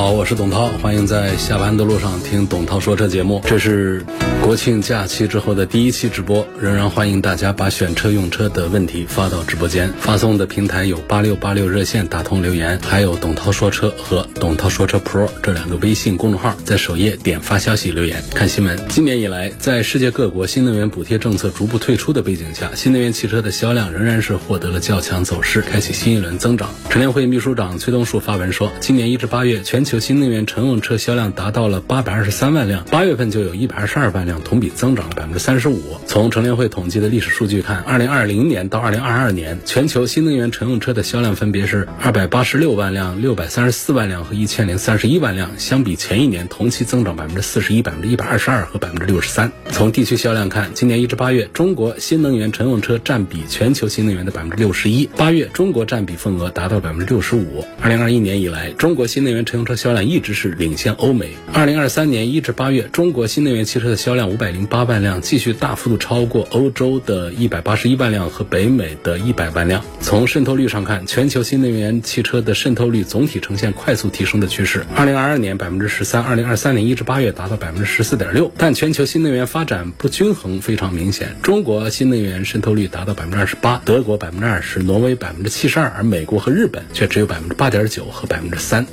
好，我是董涛，欢迎在下班的路上听董涛说车节目。这是国庆假期之后的第一期直播，仍然欢迎大家把选车用车的问题发到直播间。发送的平台有八六八六热线打通留言，还有董涛说车和董涛说车 Pro 这两个微信公众号，在首页点发消息留言看新闻。今年以来，在世界各国新能源补贴政策逐步退出的背景下，新能源汽车的销量仍然是获得了较强走势，开启新一轮增长。乘联会秘书长崔东树发文说，今年一至八月，全球新能源乘用车销量达到了八百二十三万辆，八月份就有一百二十二万辆，同比增长了百分之三十五。从乘联会统计的历史数据看，二零二零年到二零二二年，全球新能源乘用车的销量分别是二百八十六万辆、六百三十四万辆和一千零三十一万辆，相比前一年同期增长百分之四十一、百分之一百二十二和百分之六十三。从地区销量看，今年一至八月，中国新能源乘用车占比全球新能源的百分之六十一，八月中国占比份额达到百分之六十五。二零二一年以来，中国新能源乘用车销量一直是领先欧美。二零二三年一至八月，中国新能源汽车的销量五百零八万辆，继续大幅度超过欧洲的一百八十一万辆和北美的一百万辆。从渗透率上看，全球新能源汽车的渗透率总体呈现快速提升的趋势。二零二二年百分之十三，二零二三年一至八月达到百分之十四点六。但全球新能源发展不均衡非常明显，中国新能源渗透率达到百分之二十八，德国百分之二十，挪威百分之七十二，而美国和日本却只有百分之八点九和百分之三。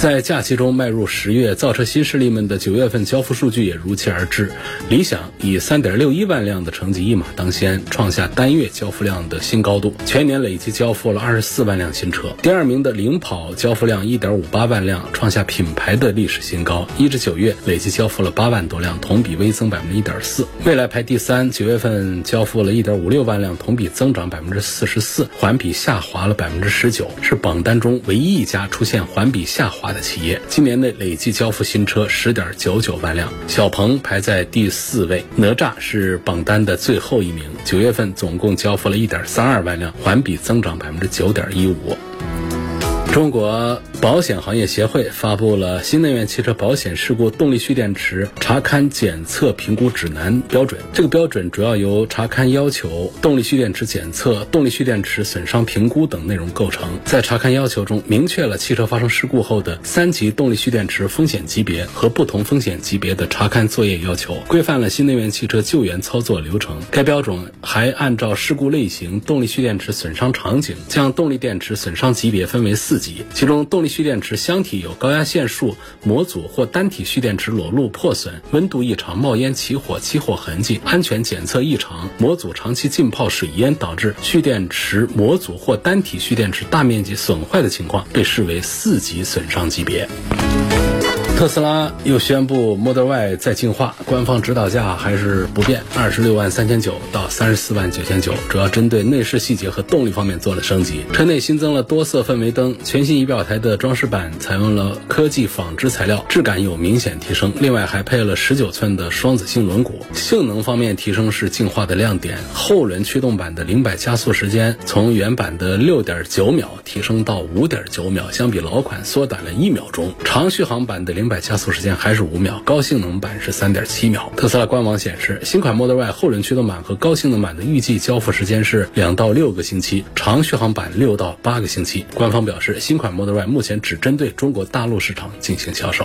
在假期中迈入十月，造车新势力们的九月份交付数据也如期而至。理想以三点六一万辆的成绩一马当先，创下单月交付量的新高度，全年累计交付了二十四万辆新车。第二名的领跑交付量一点五八万辆，创下品牌的历史新高。一至九月累计交付了八万多辆，同比微增百分之一点四。蔚来排第三，九月份交付了一点五六万辆，同比增长百分之四十四，环比下滑了百分之十九，是榜单中唯一一家出现环比下滑。的企业今年内累计交付新车十点九九万辆，小鹏排在第四位，哪吒是榜单的最后一名。九月份总共交付了一点三二万辆，环比增长百分之九点一五。中国保险行业协会发布了新能源汽车保险事故动力蓄电池查勘检测评估指南标准。这个标准主要由查勘要求、动力蓄电池检测、动力蓄电池损伤评估等内容构成。在查勘要求中，明确了汽车发生事故后的三级动力蓄电池风险级别和不同风险级别的查勘作业要求，规范了新能源汽车救援操作流程。该标准还按照事故类型、动力蓄电池损伤场景，将动力电池损伤级别分为四级。其中，动力蓄电池箱体有高压线束、模组或单体蓄电池裸露破损、温度异常、冒烟起火、起火痕迹、安全检测异常、模组长期浸泡水淹导致蓄电池模组或单体蓄电池大面积损坏的情况，被视为四级损伤级别。特斯拉又宣布 Model Y 在进化，官方指导价还是不变，二十六万三千九到三十四万九千九，主要针对内饰细节和动力方面做了升级。车内新增了多色氛围灯，全新仪表台的装饰板采用了科技纺织材料，质感有明显提升。另外还配了十九寸的双子星轮毂，性能方面提升是进化的亮点。后轮驱动版的零百加速时间从原版的六点九秒提升到五点九秒，相比老款缩短了一秒钟。长续航版的零百加速时间还是五秒，高性能版是三点七秒。特斯拉官网显示，新款 Model Y 后轮驱动版和高性能版的预计交付时间是两到六个星期，长续航版六到八个星期。官方表示，新款 Model Y 目前只针对中国大陆市场进行销售。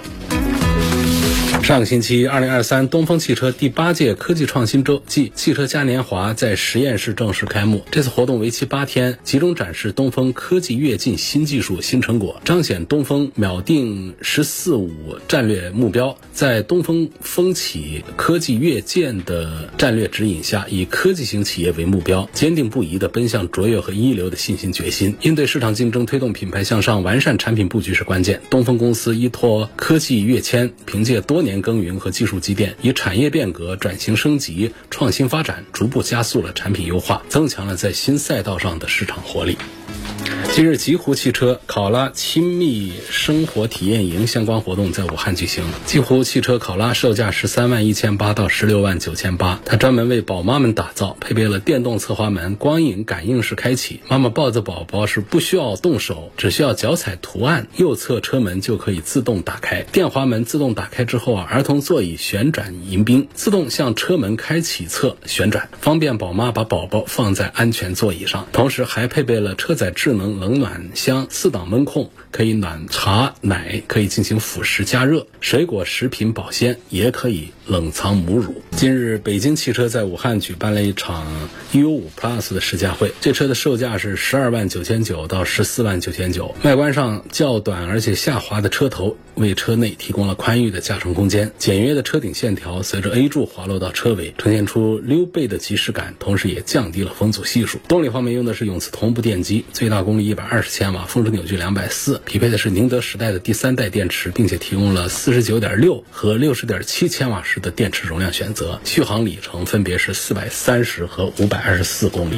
上个星期，二零二三东风汽车第八届科技创新周暨汽车嘉年华在实验室正式开幕。这次活动为期八天，集中展示东风科技跃进新技术新成果，彰显东风秒定“十四五”战略目标。在东风风起科技跃进的战略指引下，以科技型企业为目标，坚定不移地奔向卓越和一流的信心决心。应对市场竞争，推动品牌向上，完善产品布局是关键。东风公司依托科技跃迁，凭借多年耕耘和技术积淀，以产业变革、转型升级、创新发展，逐步加速了产品优化，增强了在新赛道上的市场活力。今日，极狐汽车考拉亲密生活体验营相关活动在武汉举行。极狐汽车考拉售价十三万一千八到十六万九千八，它专门为宝妈们打造，配备了电动侧滑门、光影感应式开启，妈妈抱着宝宝是不需要动手，只需要脚踩图案，右侧车门就可以自动打开。电滑门自动打开之后啊，儿童座椅旋转迎宾，自动向车门开启侧旋转，方便宝妈把宝宝放在安全座椅上。同时还配备了车载智能冷暖箱、四档温控，可以暖茶奶，可以进行辅食加热，水果食品保鲜，也可以冷藏母乳。近日，北京汽车在武汉举办了一场 U5 Plus 的试驾会，这车的售价是十二万九千九到十四万九千九。外观上较短而且下滑的车头，为车内提供了宽裕的驾乘空间。简约的车顶线条随着 A 柱滑落到车尾，呈现出溜背的即视感，同时也降低了风阻系数。动力方面用的是永磁同步电机，最大功率一百二十千瓦，峰值扭矩两百四，匹配的是宁德时代的第三代电池，并且提供了四十九点六和六十点七千瓦时的电池容量选择，续航里程分别是四百三十和五百二十四公里。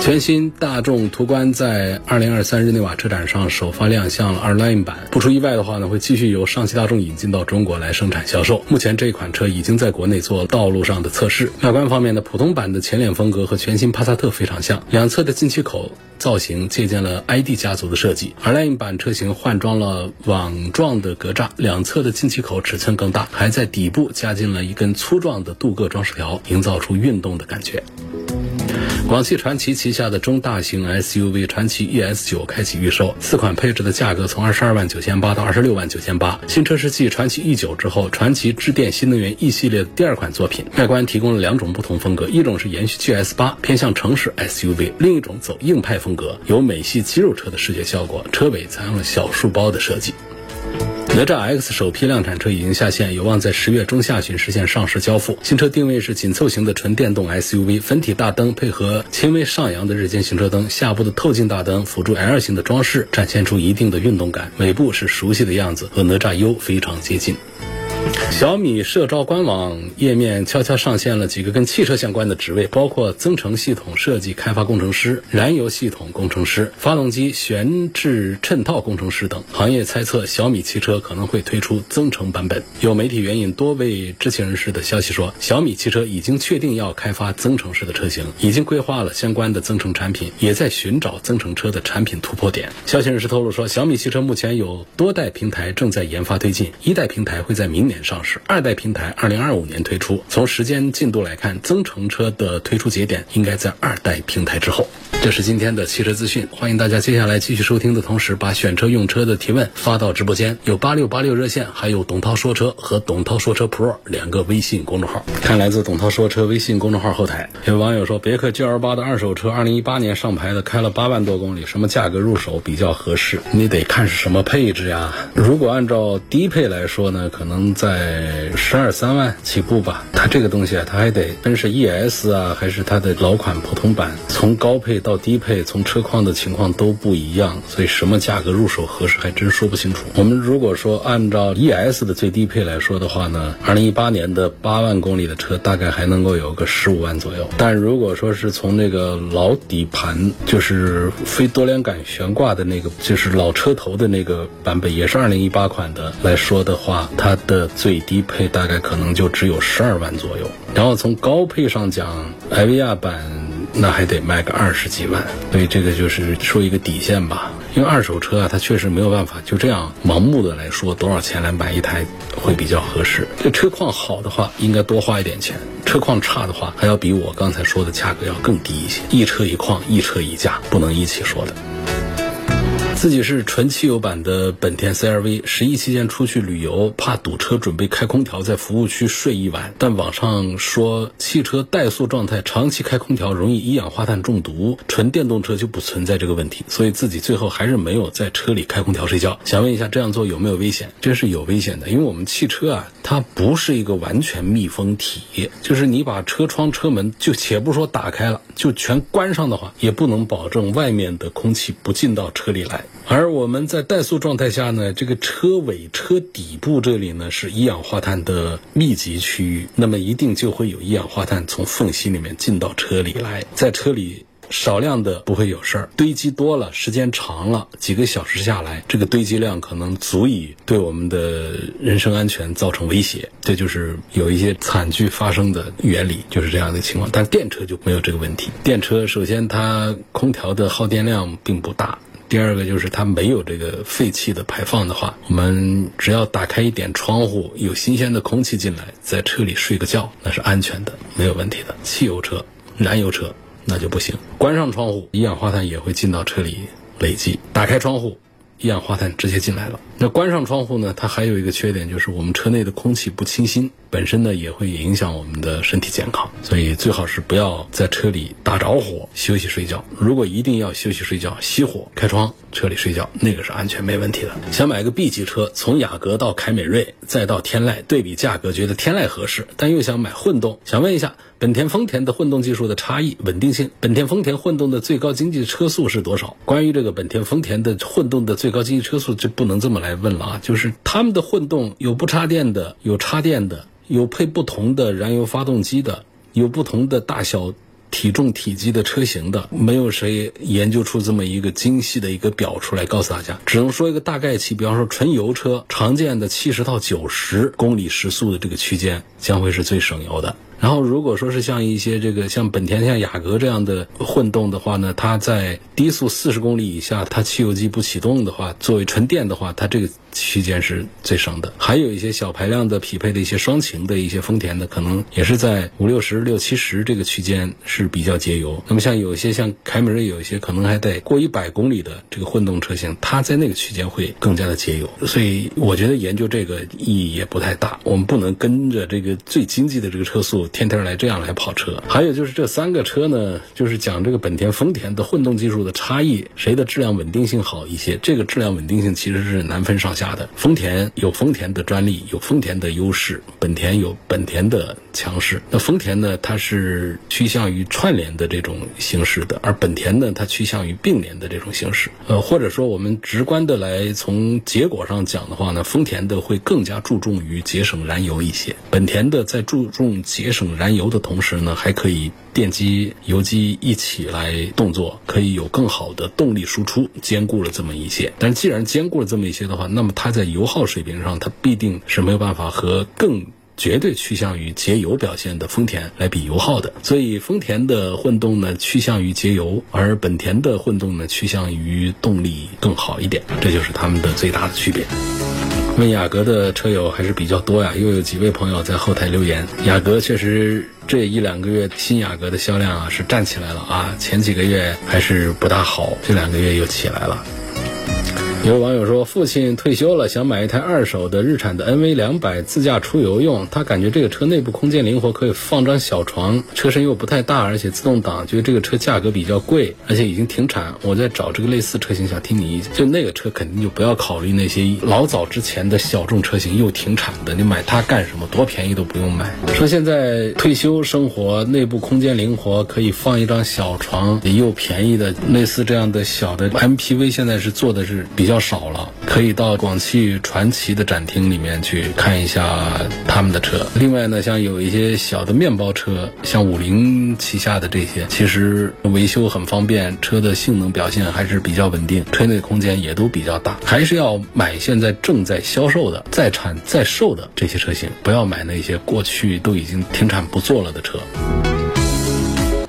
全新大众途观在二零二三日内瓦车展上首发亮相了 R-Line 版，不出意外的话呢，会继续由上汽大众引进到中国来生产销售。目前这款车已经在国内做道路上的测试。外观方面呢，普通版的前脸风格和全新帕萨特非常像，两侧的进气口造型借鉴了 ID 家族的设计。而 Line 版车型换装了网状的格栅，两侧的进气口尺寸更大，还在底部加进了一根粗壮的镀铬装饰条，营造出运动的感觉。广汽传祺旗下的中大型 SUV 传祺 ES 九开启预售，四款配置的价格从二十二万九千八到二十六万九千八。新车是继传祺 E 九之后，传祺致电新能源 E 系列的第二款作品。外观提供了两种不同风格，一种是延续 GS 八，偏向城市 SUV；另一种走硬派风格，有美系肌肉车的视觉效果。车尾采用了小书包的设计。哪吒 X 首批量产车已经下线，有望在十月中下旬实现上市交付。新车定位是紧凑型的纯电动 SUV，分体大灯配合轻微上扬的日间行车灯，下部的透镜大灯辅助 L 型的装饰，展现出一定的运动感。尾部是熟悉的样子，和哪吒 U 非常接近。小米社招官网页面悄悄上线了几个跟汽车相关的职位，包括增程系统设计开发工程师、燃油系统工程师、发动机悬置衬套工程师等。行业猜测小米汽车可能会推出增程版本。有媒体援引多位知情人士的消息说，小米汽车已经确定要开发增程式的车型，已经规划了相关的增程产品，也在寻找增程车的产品突破点。消息人士透露说，小米汽车目前有多代平台正在研发推进，一代平台会在明年。年上市，二代平台二零二五年推出。从时间进度来看，增程车的推出节点应该在二代平台之后。这是今天的汽车资讯，欢迎大家接下来继续收听的同时，把选车用车的提问发到直播间，有八六八六热线，还有董涛说车和董涛说车 Pro 两个微信公众号。看来自董涛说车微信公众号后台，有网友说，别克 GL 八的二手车，二零一八年上牌的，开了八万多公里，什么价格入手比较合适？你得看是什么配置呀。如果按照低配来说呢，可能。在十二三万起步吧，它这个东西啊，它还得分是 ES 啊，还是它的老款普通版，从高配到低配，从车况的情况都不一样，所以什么价格入手合适还真说不清楚。我们如果说按照 ES 的最低配来说的话呢，二零一八年的八万公里的车大概还能够有个十五万左右，但如果说是从那个老底盘，就是非多连杆悬挂的那个，就是老车头的那个版本，也是二零一八款的来说的话，它的最低配大概可能就只有十二万左右，然后从高配上讲，艾维亚版那还得卖个二十几万，所以这个就是说一个底线吧。因为二手车啊，它确实没有办法就这样盲目的来说多少钱来买一台会比较合适。这车况好的话，应该多花一点钱；车况差的话，还要比我刚才说的价格要更低一些。一车一况，一车一价，不能一起说的。自己是纯汽油版的本田 CRV，十一期间出去旅游，怕堵车，准备开空调在服务区睡一晚。但网上说汽车怠速状态长期开空调容易一氧化碳中毒，纯电动车就不存在这个问题，所以自己最后还是没有在车里开空调睡觉。想问一下，这样做有没有危险？这是有危险的，因为我们汽车啊，它不是一个完全密封体，就是你把车窗、车门就且不说打开了，就全关上的话，也不能保证外面的空气不进到车里来。而我们在怠速状态下呢，这个车尾、车底部这里呢是一氧化碳的密集区域，那么一定就会有一氧化碳从缝隙里面进到车里来，在车里少量的不会有事儿，堆积多了，时间长了，几个小时下来，这个堆积量可能足以对我们的人身安全造成威胁。这就是有一些惨剧发生的原理，就是这样的情况。但电车就没有这个问题。电车首先它空调的耗电量并不大。第二个就是它没有这个废气的排放的话，我们只要打开一点窗户，有新鲜的空气进来，在车里睡个觉，那是安全的，没有问题的。汽油车、燃油车那就不行。关上窗户，一氧化碳也会进到车里累积；打开窗户。一氧化碳直接进来了。那关上窗户呢？它还有一个缺点，就是我们车内的空气不清新，本身呢也会影响我们的身体健康。所以最好是不要在车里打着火休息睡觉。如果一定要休息睡觉，熄火开窗，车里睡觉，那个是安全没问题的。想买个 B 级车，从雅阁到凯美瑞再到天籁，对比价格觉得天籁合适，但又想买混动，想问一下。本田、丰田的混动技术的差异、稳定性。本田、丰田混动的最高经济车速是多少？关于这个本田、丰田的混动的最高经济车速，就不能这么来问了啊！就是他们的混动有不插电的，有插电的，有配不同的燃油发动机的，有不同的大小。体重体积的车型的，没有谁研究出这么一个精细的一个表出来告诉大家，只能说一个大概期。比方说纯油车常见的七十到九十公里时速的这个区间，将会是最省油的。然后如果说是像一些这个像本田、像雅阁这样的混动的话呢，它在低速四十公里以下，它汽油机不启动的话，作为纯电的话，它这个。区间是最省的，还有一些小排量的匹配的一些双擎的一些丰田的，可能也是在五六十六七十这个区间是比较节油。那么像有一些像凯美瑞，有一些可能还得过一百公里的这个混动车型，它在那个区间会更加的节油。所以我觉得研究这个意义也不太大。我们不能跟着这个最经济的这个车速天天来这样来跑车。还有就是这三个车呢，就是讲这个本田、丰田的混动技术的差异，谁的质量稳定性好一些？这个质量稳定性其实是难分上下。下的丰田有丰田的专利，有丰田的优势；本田有本田的强势。那丰田呢，它是趋向于串联的这种形式的，而本田呢，它趋向于并联的这种形式。呃，或者说我们直观的来从结果上讲的话呢，丰田的会更加注重于节省燃油一些，本田的在注重节省燃油的同时呢，还可以。电机、油机一起来动作，可以有更好的动力输出，兼顾了这么一些。但既然兼顾了这么一些的话，那么它在油耗水平上，它必定是没有办法和更绝对趋向于节油表现的丰田来比油耗的。所以，丰田的混动呢趋向于节油，而本田的混动呢趋向于动力更好一点，这就是它们的最大的区别。问雅阁的车友还是比较多呀，又有几位朋友在后台留言。雅阁确实这一两个月新雅阁的销量啊是站起来了啊，前几个月还是不大好，这两个月又起来了。有网友说，父亲退休了，想买一台二手的日产的 NV 两百自驾出游用。他感觉这个车内部空间灵活，可以放张小床，车身又不太大，而且自动挡，觉得这个车价格比较贵，而且已经停产。我在找这个类似车型，想听你意见。就那个车肯定就不要考虑那些老早之前的小众车型又停产的，你买它干什么？多便宜都不用买。说现在退休生活，内部空间灵活，可以放一张小床，又便宜的类似这样的小的 MPV，现在是做的是比较。较少了，可以到广汽传祺的展厅里面去看一下他们的车。另外呢，像有一些小的面包车，像五菱旗下的这些，其实维修很方便，车的性能表现还是比较稳定，车内空间也都比较大。还是要买现在正在销售的、在产在售的这些车型，不要买那些过去都已经停产不做了的车。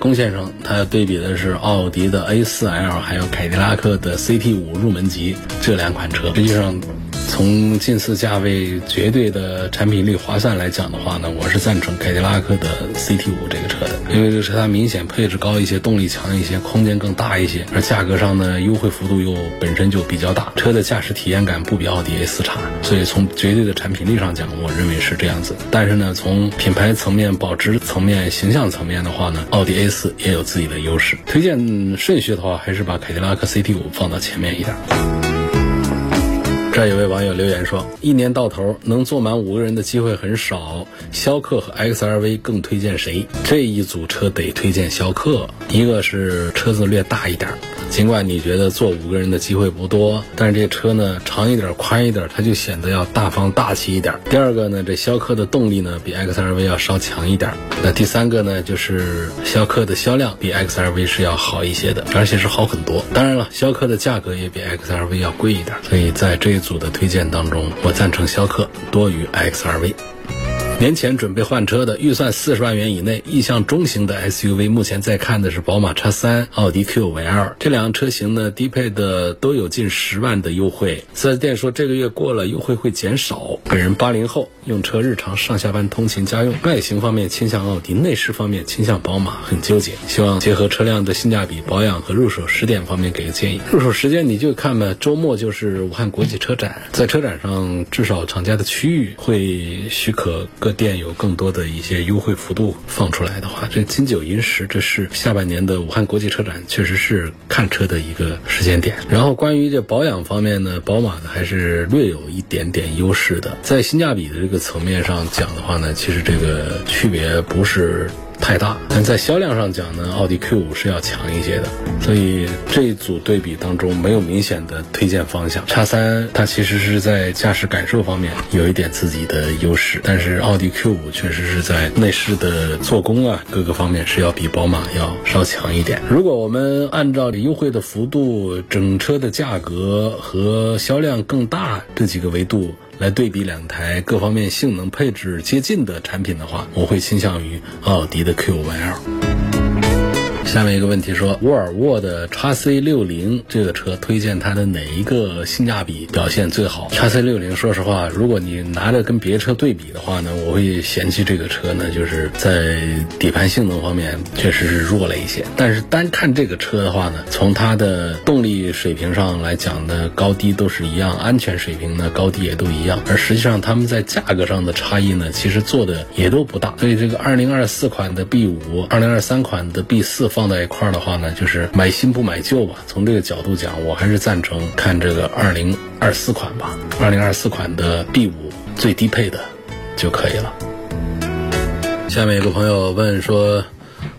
龚先生，他要对比的是奥迪的 A4L，还有凯迪拉克的 CT 五入门级这两款车，实际上。从近似价位、绝对的产品力、划算来讲的话呢，我是赞成凯迪拉克的 CT 五这个车的，因为这车它明显配置高一些，动力强一些，空间更大一些，而价格上呢优惠幅度又本身就比较大，车的驾驶体验感不比奥迪 A 四差，所以从绝对的产品力上讲，我认为是这样子。但是呢，从品牌层面、保值层面、形象层面的话呢，奥迪 A 四也有自己的优势。推荐顺序的话，还是把凯迪拉克 CT 五放到前面一点。这有位网友留言说：“一年到头能坐满五个人的机会很少，逍客和 XRV 更推荐谁？这一组车得推荐逍客，一个是车子略大一点，尽管你觉得坐五个人的机会不多，但是这车呢长一点、宽一点，它就显得要大方大气一点。第二个呢，这逍客的动力呢比 XRV 要稍强一点。那第三个呢，就是逍客的销量比 XRV 是要好一些的，而且是好很多。当然了，逍客的价格也比 XRV 要贵一点，所以在这一组的推荐当中，我赞成逍客多于 XRV。年前准备换车的，预算四十万元以内，意向中型的 SUV，目前在看的是宝马 X3、奥迪 Q5L 这两个车型呢，低配的都有近十万的优惠。四 S 店说这个月过了优惠会减少。本人八零后，用车日常上下班通勤家用，外形方面倾向奥迪，内饰方面倾向宝马，很纠结。希望结合车辆的性价比、保养和入手时点方面给个建议。入手时间你就看吧，周末就是武汉国际车展，在车展上至少厂家的区域会许可各。店有更多的一些优惠幅度放出来的话，这金九银十，这是下半年的武汉国际车展，确实是看车的一个时间点。然后关于这保养方面呢，宝马呢还是略有一点点优势的，在性价比的这个层面上讲的话呢，其实这个区别不是。太大，但在销量上讲呢，奥迪 Q 五是要强一些的，所以这一组对比当中没有明显的推荐方向。叉三它其实是在驾驶感受方面有一点自己的优势，但是奥迪 Q 五确实是在内饰的做工啊各个方面是要比宝马要稍强一点。如果我们按照优惠的幅度、整车的价格和销量更大这几个维度。来对比两台各方面性能配置接近的产品的话，我会倾向于奥迪的 Q5L。下面一个问题说，沃尔沃的 x C 六零这个车推荐它的哪一个性价比表现最好？x C 六零，说实话，如果你拿着跟别车对比的话呢，我会嫌弃这个车呢，就是在底盘性能方面确实是弱了一些。但是单看这个车的话呢，从它的动力水平上来讲呢，高低都是一样，安全水平呢高低也都一样。而实际上他们在价格上的差异呢，其实做的也都不大。所以这个二零二四款的 B 五，二零二三款的 B 四方放在一块儿的话呢，就是买新不买旧吧。从这个角度讲，我还是赞成看这个二零二四款吧。二零二四款的 B 五最低配的就可以了。下面有个朋友问说。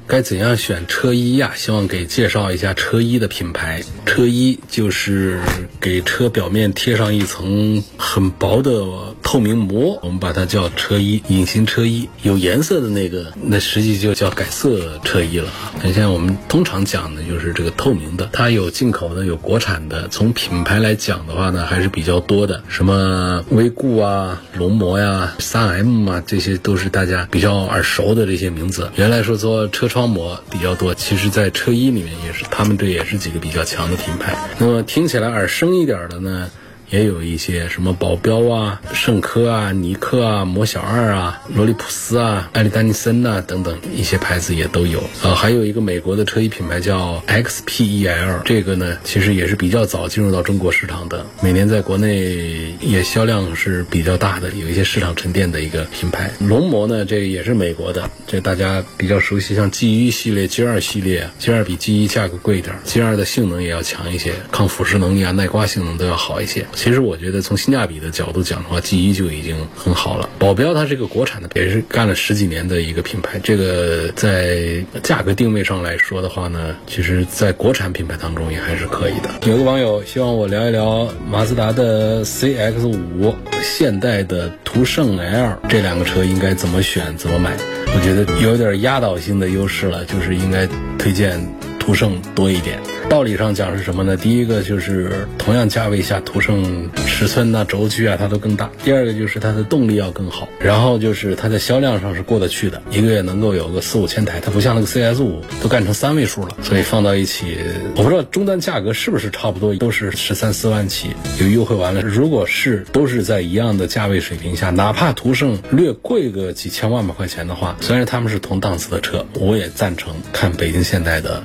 该怎样选车衣呀？希望给介绍一下车衣的品牌。车衣就是给车表面贴上一层很薄的透明膜，我们把它叫车衣，隐形车衣。有颜色的那个，那实际就叫改色车衣了啊。现在我们通常讲的就是这个透明的，它有进口的，有国产的。从品牌来讲的话呢，还是比较多的，什么威固啊、龙膜呀、三 M 啊，这些都是大家比较耳熟的这些名字。原来说做车。窗膜比较多，其实，在车衣里面也是，他们这也是几个比较强的品牌。那么听起来耳生一点的呢？也有一些什么保镖啊、圣科啊、尼克啊、魔小二啊、罗利普斯啊、艾利丹尼森呐等等一些牌子也都有。呃，还有一个美国的车衣品牌叫 XPEL，这个呢其实也是比较早进入到中国市场的，每年在国内也销量是比较大的，有一些市场沉淀的一个品牌。龙膜呢，这也是美国的，这大家比较熟悉，像 G 一系列、G 二系列，G 二比 G 一价格贵一点，G 二的性能也要强一些，抗腐蚀能力啊、耐刮性能都要好一些。其实我觉得从性价比的角度讲的话，G 一就已经很好了。保镖它是一个国产的，也是干了十几年的一个品牌。这个在价格定位上来说的话呢，其实在国产品牌当中也还是可以的。有个网友希望我聊一聊马自达的 CX 五、现代的途胜 L 这两个车应该怎么选、怎么买。我觉得有点压倒性的优势了，就是应该推荐途胜多一点。道理上讲是什么呢？第一个就是同样价位下，途胜尺寸呐、轴距啊，它都更大。第二个就是它的动力要更好，然后就是它在销量上是过得去的，一个月能够有个四五千台。它不像那个 CS 五都干成三位数了，所以放到一起，我不知道终端价格是不是差不多，都是十三四万起，有优惠完了。如果是都是在一样的价位水平下，哪怕途胜略贵个几千万把块钱的话，虽然他们是同档次的车，我也赞成看北京现代的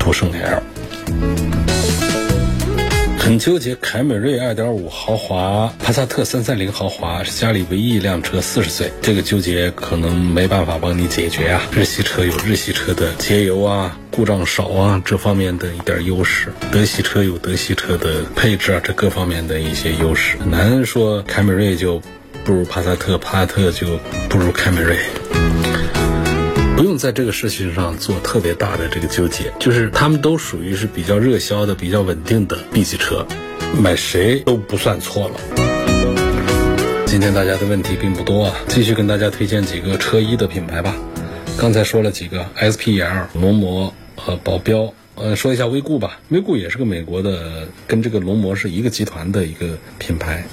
途胜 L。很纠结，凯美瑞2.5豪华、帕萨特330豪华是家里唯一一辆车，四十岁，这个纠结可能没办法帮你解决啊。日系车有日系车的节油啊、故障少啊这方面的一点优势，德系车有德系车的配置啊这各方面的一些优势，难说凯美瑞就不如帕萨特，帕萨特就不如凯美瑞。不用在这个事情上做特别大的这个纠结，就是他们都属于是比较热销的、比较稳定的 B 级车，买谁都不算错了。今天大家的问题并不多啊，继续跟大家推荐几个车衣的品牌吧。刚才说了几个 SPL、龙膜、呃保镖，呃说一下威固吧。威固也是个美国的，跟这个龙膜是一个集团的一个品牌。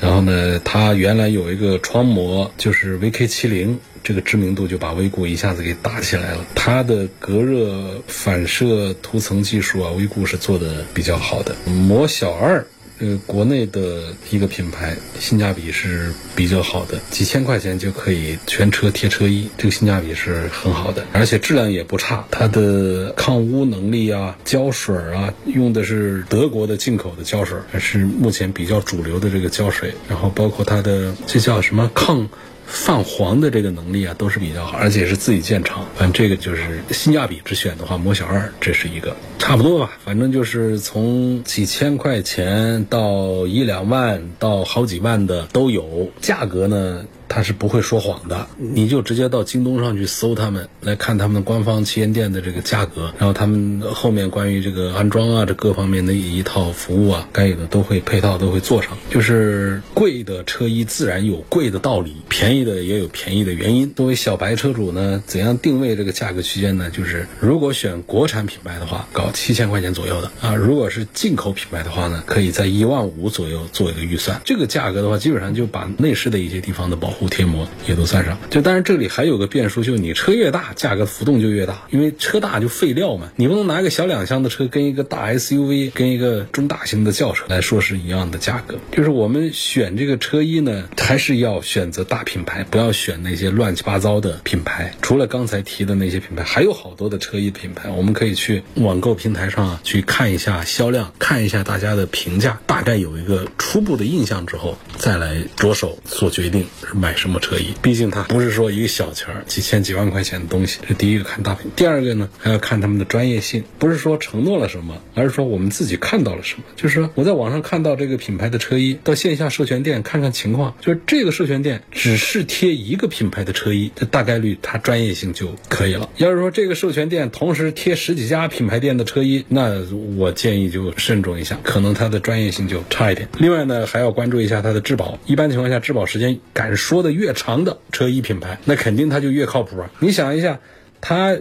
然后呢，它原来有一个窗膜，就是 VK70，这个知名度就把威固一下子给打起来了。它的隔热反射涂层技术啊，威固是做的比较好的。魔小二。呃，国内的一个品牌，性价比是比较好的，几千块钱就可以全车贴车衣，这个性价比是很好的，而且质量也不差。它的抗污能力啊，胶水啊，用的是德国的进口的胶水，是目前比较主流的这个胶水。然后包括它的这叫什么抗。泛黄的这个能力啊，都是比较好，而且是自己建厂。反正这个就是性价比之选的话，魔小二这是一个差不多吧。反正就是从几千块钱到一两万到好几万的都有，价格呢。他是不会说谎的，你就直接到京东上去搜他们，来看他们官方旗舰店的这个价格，然后他们后面关于这个安装啊，这各方面的一套服务啊，该有的都会配套都会做上。就是贵的车衣自然有贵的道理，便宜的也有便宜的原因。作为小白车主呢，怎样定位这个价格区间呢？就是如果选国产品牌的话，搞七千块钱左右的啊；如果是进口品牌的话呢，可以在一万五左右做一个预算。这个价格的话，基本上就把内饰的一些地方的保护。贴膜也都算上，就当然这里还有个变数，就你车越大，价格浮动就越大，因为车大就废料嘛，你不能拿一个小两厢的车跟一个大 SUV 跟一个中大型的轿车来说是一样的价格。就是我们选这个车衣呢，还是要选择大品牌，不要选那些乱七八糟的品牌。除了刚才提的那些品牌，还有好多的车衣品牌，我们可以去网购平台上去看一下销量，看一下大家的评价，大概有一个初步的印象之后，再来着手做决定买什么车衣？毕竟它不是说一个小钱儿，几千几万块钱的东西。这第一个看大品，第二个呢还要看他们的专业性。不是说承诺了什么，而是说我们自己看到了什么。就是说我在网上看到这个品牌的车衣，到线下授权店看看情况。就是这个授权店只是贴一个品牌的车衣，这大概率它专业性就可以了。要是说这个授权店同时贴十几家品牌店的车衣，那我建议就慎重一下，可能它的专业性就差一点。另外呢，还要关注一下它的质保。一般情况下，质保时间敢说。说的越长的车衣品牌，那肯定它就越靠谱啊！你想一下，它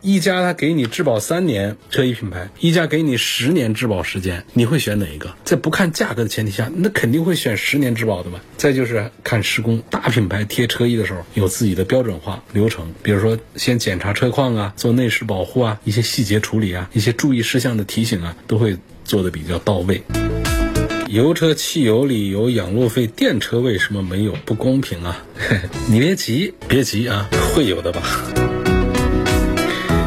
一家它给你质保三年，车衣品牌一家给你十年质保时间，你会选哪一个？在不看价格的前提下，那肯定会选十年质保的嘛。再就是看施工，大品牌贴车衣的时候有自己的标准化流程，比如说先检查车况啊，做内饰保护啊，一些细节处理啊，一些注意事项的提醒啊，都会做的比较到位。油车汽油里有养路费，电车为什么没有？不公平啊！你别急，别急啊，会有的吧？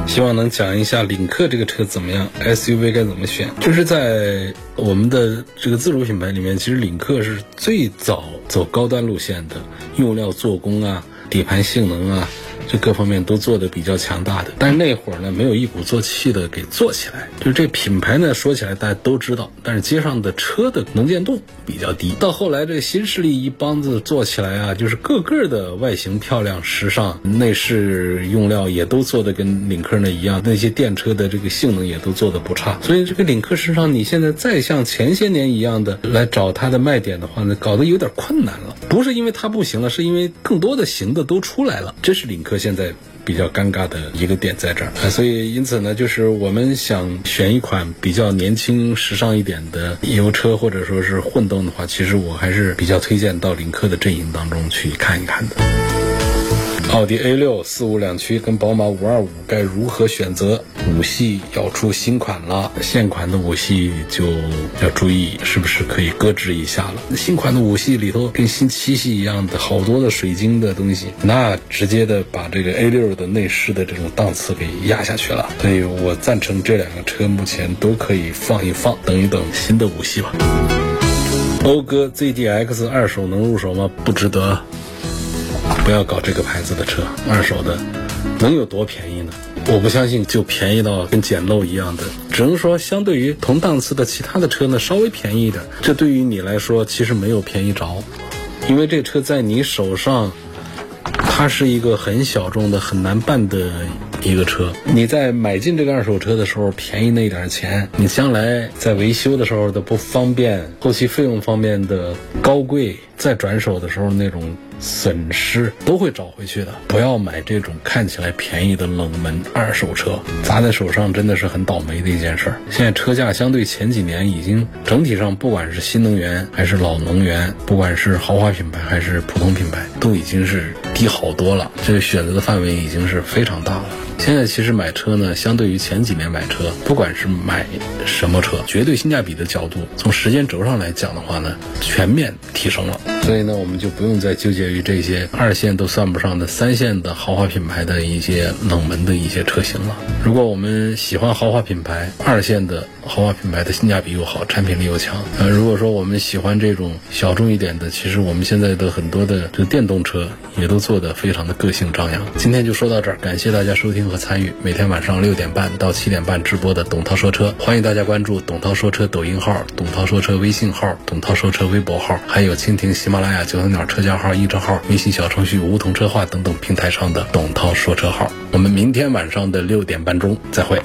希望能讲一下领克这个车怎么样，SUV 该怎么选？就是在我们的这个自主品牌里面，其实领克是最早走高端路线的，用料、做工啊，底盘性能啊。这各方面都做的比较强大的，但是那会儿呢，没有一鼓作气的给做起来。就是这品牌呢，说起来大家都知道，但是街上的车的能见度比较低。到后来这新势力一帮子做起来啊，就是个个的外形漂亮、时尚，内饰用料也都做的跟领克那一样，那些电车的这个性能也都做的不差。所以这个领克身上，你现在再像前些年一样的来找它的卖点的话呢，搞得有点困难了。不是因为它不行了，是因为更多的行的都出来了。这是领克。现在比较尴尬的一个点在这儿，所以因此呢，就是我们想选一款比较年轻、时尚一点的油车或者说是混动的话，其实我还是比较推荐到领克的阵营当中去看一看的。奥迪 A 六四五两驱跟宝马五二五该如何选择？五系要出新款了，现款的五系就要注意是不是可以搁置一下了。新款的五系里头跟新七系一样的好多的水晶的东西，那直接的把这个 A 六的内饰的这种档次给压下去了。所以我赞成这两个车目前都可以放一放，等一等新的五系吧。讴歌 ZDX 二手能入手吗？不值得。不要搞这个牌子的车，二手的能有多便宜呢？我不相信就便宜到跟捡漏一样的，只能说相对于同档次的其他的车呢，稍微便宜一点。这对于你来说其实没有便宜着，因为这车在你手上它是一个很小众的、很难办的一个车。你在买进这个二手车的时候便宜那一点钱，你将来在维修的时候的不方便，后期费用方面的高贵，再转手的时候那种。损失都会找回去的，不要买这种看起来便宜的冷门二手车，砸在手上真的是很倒霉的一件事儿。现在车价相对前几年已经整体上，不管是新能源还是老能源，不管是豪华品牌还是普通品牌，都已经是低好多了。这个选择的范围已经是非常大了。现在其实买车呢，相对于前几年买车，不管是买什么车，绝对性价比的角度，从时间轴上来讲的话呢，全面提升了。所以呢，我们就不用再纠结于这些二线都算不上的三线的豪华品牌的一些冷门的一些车型了。如果我们喜欢豪华品牌，二线的豪华品牌的性价比又好，产品力又强。呃，如果说我们喜欢这种小众一点的，其实我们现在的很多的这电动车也都做得非常的个性张扬。今天就说到这儿，感谢大家收听。和参与每天晚上六点半到七点半直播的董涛说车，欢迎大家关注董涛说车抖音号、董涛说车微信号、董涛说车微博号，还有蜻蜓、喜马马拉雅、九头鸟车架号、易车号、微信小程序梧桐车话等等平台上的董涛说车号。我们明天晚上的六点半钟再会。